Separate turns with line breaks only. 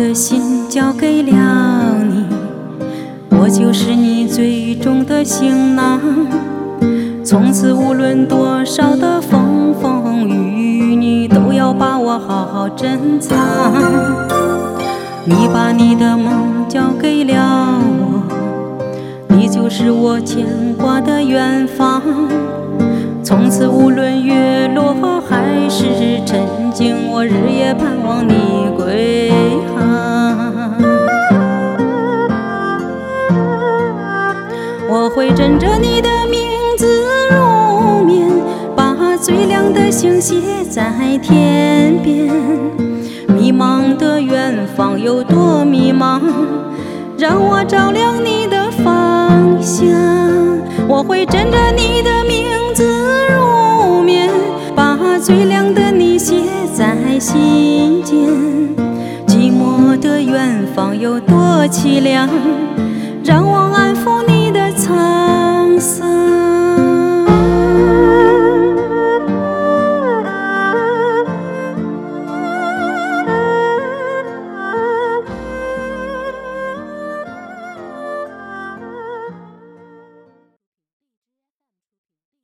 的心交给了你，我就是你最终的行囊。从此无论多少的风风雨雨，你都要把我好好珍藏。你把你的梦交给了我，你就是我牵挂的远方。从此无论月着你的名字入眠，把最亮的星写在天边。迷茫的远方有多迷茫，让我照亮你的方向。我会枕着你的名字入眠，把。最亮的你写在心间，寂寞的远方有多凄凉。